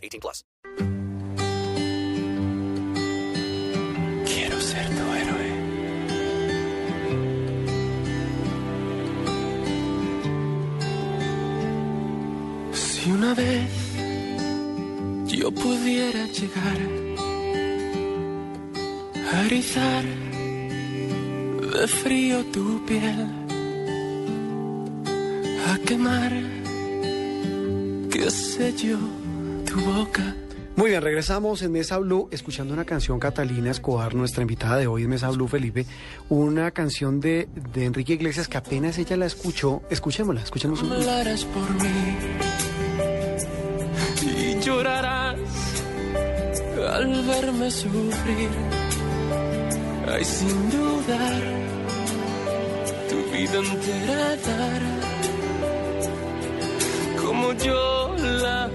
18 plus. Quiero ser tu héroe. Si una vez yo pudiera llegar a erizar de frío tu piel, a quemar, qué sé yo, tu boca. Muy bien, regresamos en Mesa Blue escuchando una canción Catalina Escobar, nuestra invitada de hoy en Mesa Blue, Felipe. Una canción de, de Enrique Iglesias que apenas ella la escuchó. Escuchémosla, escuchemos un Hablarás por mí y llorarás al verme sufrir. Ay, sin dudar, tu vida entera dar como yo la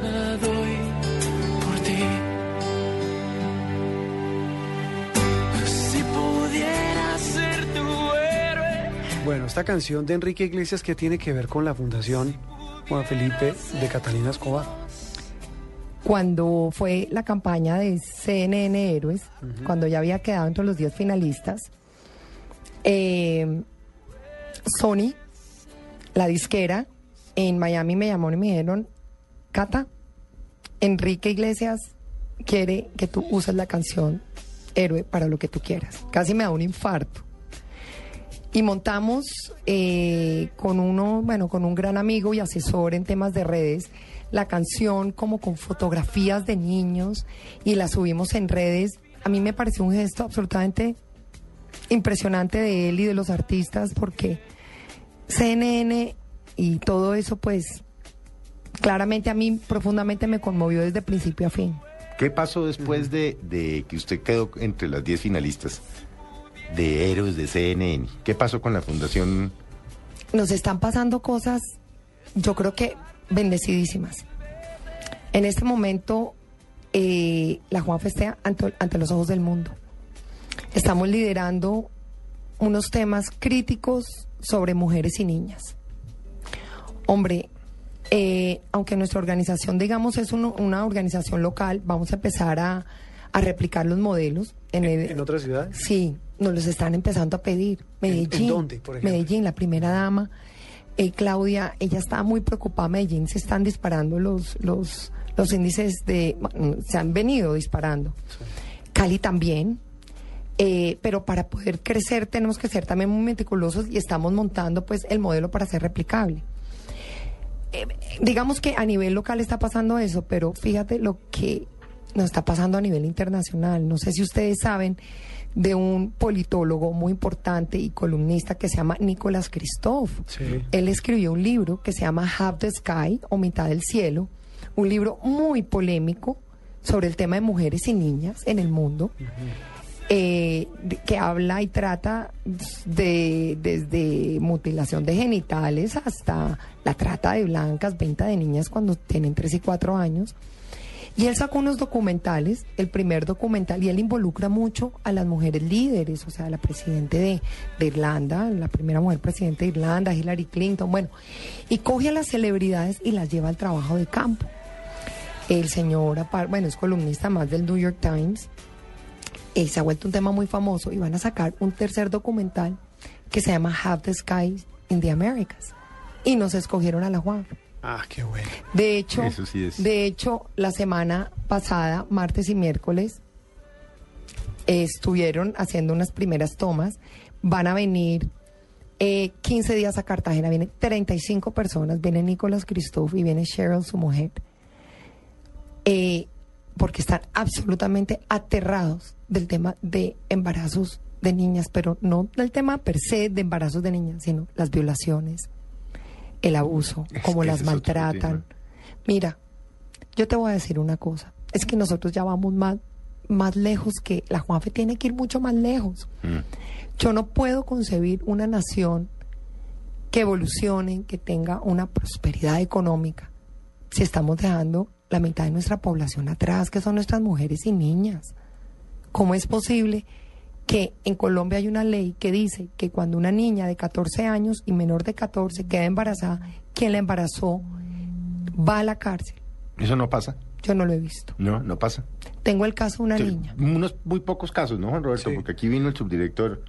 Bueno, esta canción de Enrique Iglesias que tiene que ver con la fundación Juan Felipe de Catalina Escobar. cuando fue la campaña de CNN Héroes, cuando ya había quedado entre los 10 finalistas, eh, Sony, la disquera, en Miami me llamó y me dijeron, Cata, Enrique Iglesias quiere que tú uses la canción Héroe para lo que tú quieras. Casi me da un infarto. Y montamos eh, con uno, bueno, con un gran amigo y asesor en temas de redes, la canción como con fotografías de niños y la subimos en redes. A mí me pareció un gesto absolutamente impresionante de él y de los artistas porque CNN y todo eso pues claramente a mí profundamente me conmovió desde principio a fin. ¿Qué pasó después de, de que usted quedó entre las 10 finalistas de héroes de CNN? ¿Qué pasó con la fundación? nos están pasando cosas, yo creo que bendecidísimas. En este momento, eh, la Juanfe está ante, ante los ojos del mundo. Estamos liderando unos temas críticos sobre mujeres y niñas. Hombre, eh, aunque nuestra organización, digamos, es una organización local, vamos a empezar a, a replicar los modelos. En, el- ¿En otras ciudades? Sí, nos los están empezando a pedir. ¿En- en Medellín. dónde, por ejemplo? Medellín, la primera dama. eh, Claudia, ella estaba muy preocupada. Medellín se están disparando los, los, los índices de. Se han venido disparando. Cali también. eh, pero para poder crecer tenemos que ser también muy meticulosos y estamos montando pues el modelo para ser replicable. Eh, digamos que a nivel local está pasando eso, pero fíjate lo que nos está pasando a nivel internacional. No sé si ustedes saben de un politólogo muy importante y columnista que se llama Nicolás Christoph. Sí. Él escribió un libro que se llama Half the Sky o Mitad del Cielo, un libro muy polémico sobre el tema de mujeres y niñas en el mundo eh, de- que habla y trata de desde mutilación de genitales hasta la trata de blancas, venta de niñas cuando tienen 3 y 4 años. Y él sacó unos documentales, el primer documental, y él involucra mucho a las mujeres líderes, o sea, la presidente de, Irlanda, la primera mujer presidente de Irlanda, Hillary Clinton, bueno, y coge a las celebridades y las lleva al trabajo de campo. El señor, bueno, es columnista más del New York Times, eh, se ha vuelto un tema muy famoso y van a sacar un tercer documental que se llama Half the Skies in the Americas. Y nos escogieron a la Juan. Ah, qué bueno. De hecho, Eso sí es. de hecho, la semana pasada, martes y miércoles, eh, estuvieron haciendo unas primeras tomas. Van a venir eh, 15 días a Cartagena, vienen 35 personas, viene Nicolás Christoph y viene Cheryl, su mujer. Eh, porque están absolutamente aterrados del tema de embarazos de niñas, pero no del tema per se de embarazos de niñas, sino las violaciones, el abuso, Es cómo que las maltratan. Mira, Yo te voy a decir una cosa. Es que nosotros ya vamos más, más lejos que la Juanfe tiene que ir mucho más lejos. Yo no puedo concebir una nación que evolucione, que tenga una prosperidad económica, si estamos dejando la mitad de nuestra población atrás, que son nuestras mujeres y niñas. ¿Cómo es posible que en Colombia hay una ley que dice que cuando una niña de 14 años y menor de 14 queda embarazada, quien la embarazó va a la cárcel? ¿Eso no pasa? Yo no lo he visto. No, no pasa. Tengo el caso de una Sí, niña. Unos muy pocos casos, ¿no, Juan Roberto? Sí. Porque aquí vino el subdirector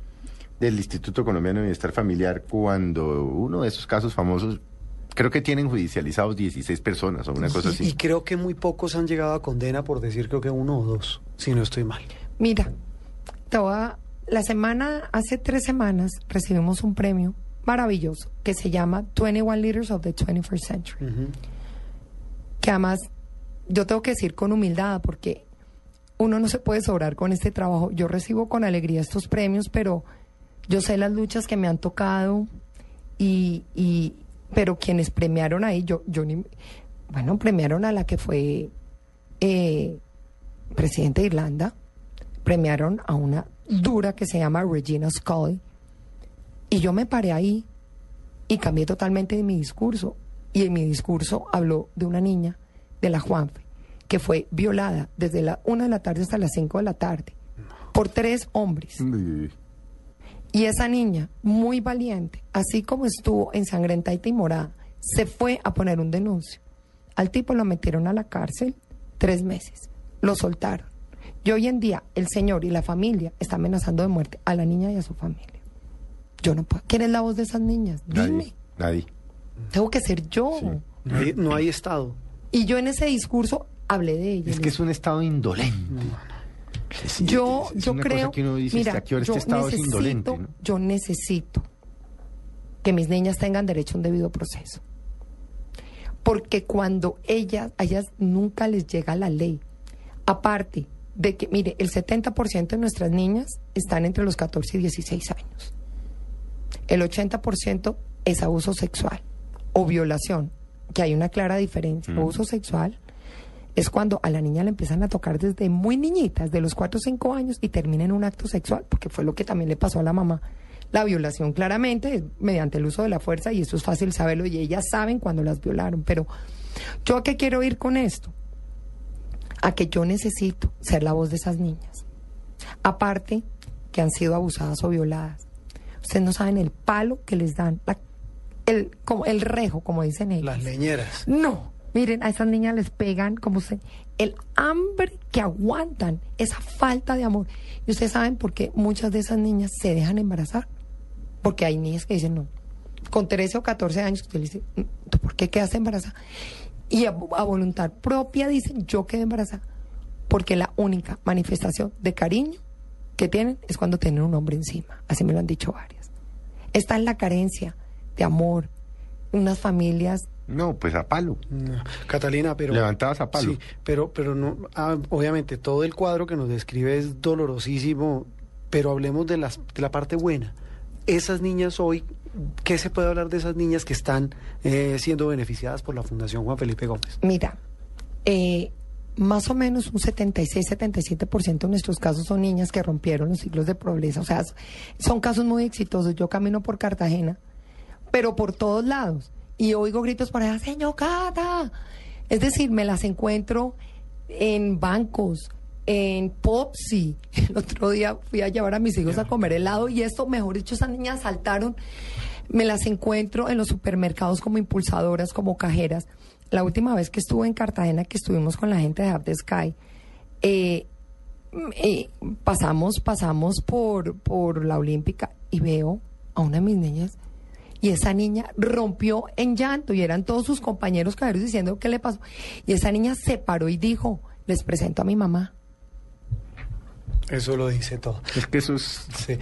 del Instituto Colombiano de Bienestar Familiar cuando uno de esos casos famosos, creo que tienen judicializados 16 personas o una cosa Y, y así. creo que muy pocos han llegado a condena por decir creo que uno o dos, si no estoy mal. Mira, te voy a- la semana, hace tres semanas recibimos un premio maravilloso que se llama 21 Leaders of the 21st Century. Que además yo tengo que decir con humildad porque uno no se puede sobrar con este trabajo. Yo recibo con alegría estos premios, pero yo sé las luchas que me han tocado y, y pero quienes premiaron ahí, yo, yo ni, bueno, premiaron a la que fue eh, presidente de Irlanda, premiaron a una dura que se llama Regina Scully, y yo me paré ahí y cambié totalmente de mi discurso. Y en mi discurso habló de una niña de la Juanfe que fue violada desde la una de la tarde hasta las 5 de la tarde por tres hombres. Y esa niña, muy valiente, así como estuvo ensangrentada y morada, se fue a poner un denuncio. Al tipo lo metieron a la cárcel tres meses. Lo soltaron. Y hoy en día el señor y la familia están amenazando de muerte a la niña y a su familia. Yo no puedo. ¿Quién es la voz de esas niñas? Dime. Nadie, nadie. Tengo que ser yo. No hay, no hay Estado. Y yo en ese discurso hablé de ella. Es que es un estado indolente. Sí, yo, es yo una creo, cosa que uno dice, mira, ¿hasta qué hora yo este estado es necesito, indolente? ¿no? yo necesito que mis niñas tengan derecho a un debido proceso. Porque cuando ellas, a ellas nunca les llega la ley. Aparte de que, mire, el 70% de nuestras niñas están entre los 14 y 16 años. El 80% es abuso sexual o violación, que hay una clara diferencia. Abuso sexual es cuando a la niña le empiezan a tocar desde muy niñita, desde los 4 o 5 años, y termina en un acto sexual, porque fue lo que también le pasó a la mamá. La violación claramente es mediante el uso de la fuerza, y eso es fácil saberlo, y ellas saben cuando las violaron. Pero yo a qué quiero ir con esto? A que yo necesito ser la voz de esas niñas. Aparte que han sido abusadas o violadas. Ustedes no saben el palo que les dan, la- el, como, el rejo, como dicen ellos. Las leñeras. No, miren, a esas niñas les pegan como se el hambre que aguantan, esa falta de amor. Y ustedes saben por qué muchas de esas niñas se dejan embarazar. Porque hay niñas que dicen, no, con 13 o 14 años, usted le dice, "Mm, ¿tú por qué quedaste embarazada? Y a, a voluntad propia dicen, yo quedé embarazada. Porque la única manifestación de cariño que tienen es cuando tienen un hombre encima. Así me lo han dicho varias. Está en la carencia de amor, unas familias No, pues a palo. No. Catalina, pero... Levantadas a palo. Sí, pero, pero no, ah, obviamente todo el cuadro que nos describe es dolorosísimo, pero hablemos de, las, de la parte buena. Esas niñas hoy, ¿qué se puede hablar de esas niñas que están eh, siendo beneficiadas por la Fundación Juan Felipe Gómez? Mira, eh, más o menos un 76-77% de nuestros casos son niñas que rompieron los ciclos de pobreza. O sea, son casos muy exitosos. Yo camino por Cartagena, pero por todos lados. Y oigo gritos por allá, señor Cata. Es decir, me las encuentro en bancos, en Popsi. El otro día fui a llevar a mis hijos a comer helado y esto, mejor dicho, esas niñas saltaron. Me las encuentro en los supermercados como impulsadoras, como cajeras. La última vez que estuve en Cartagena, que estuvimos con la gente de Up the Sky, eh, eh, pasamos, pasamos por, por la Olímpica y veo a una de mis niñas y esa niña rompió en llanto y eran todos sus compañeros cajeros diciendo qué le pasó. Y esa niña se paró y dijo, les presento a mi mamá. Eso lo dice todo. Es que eso es Sí.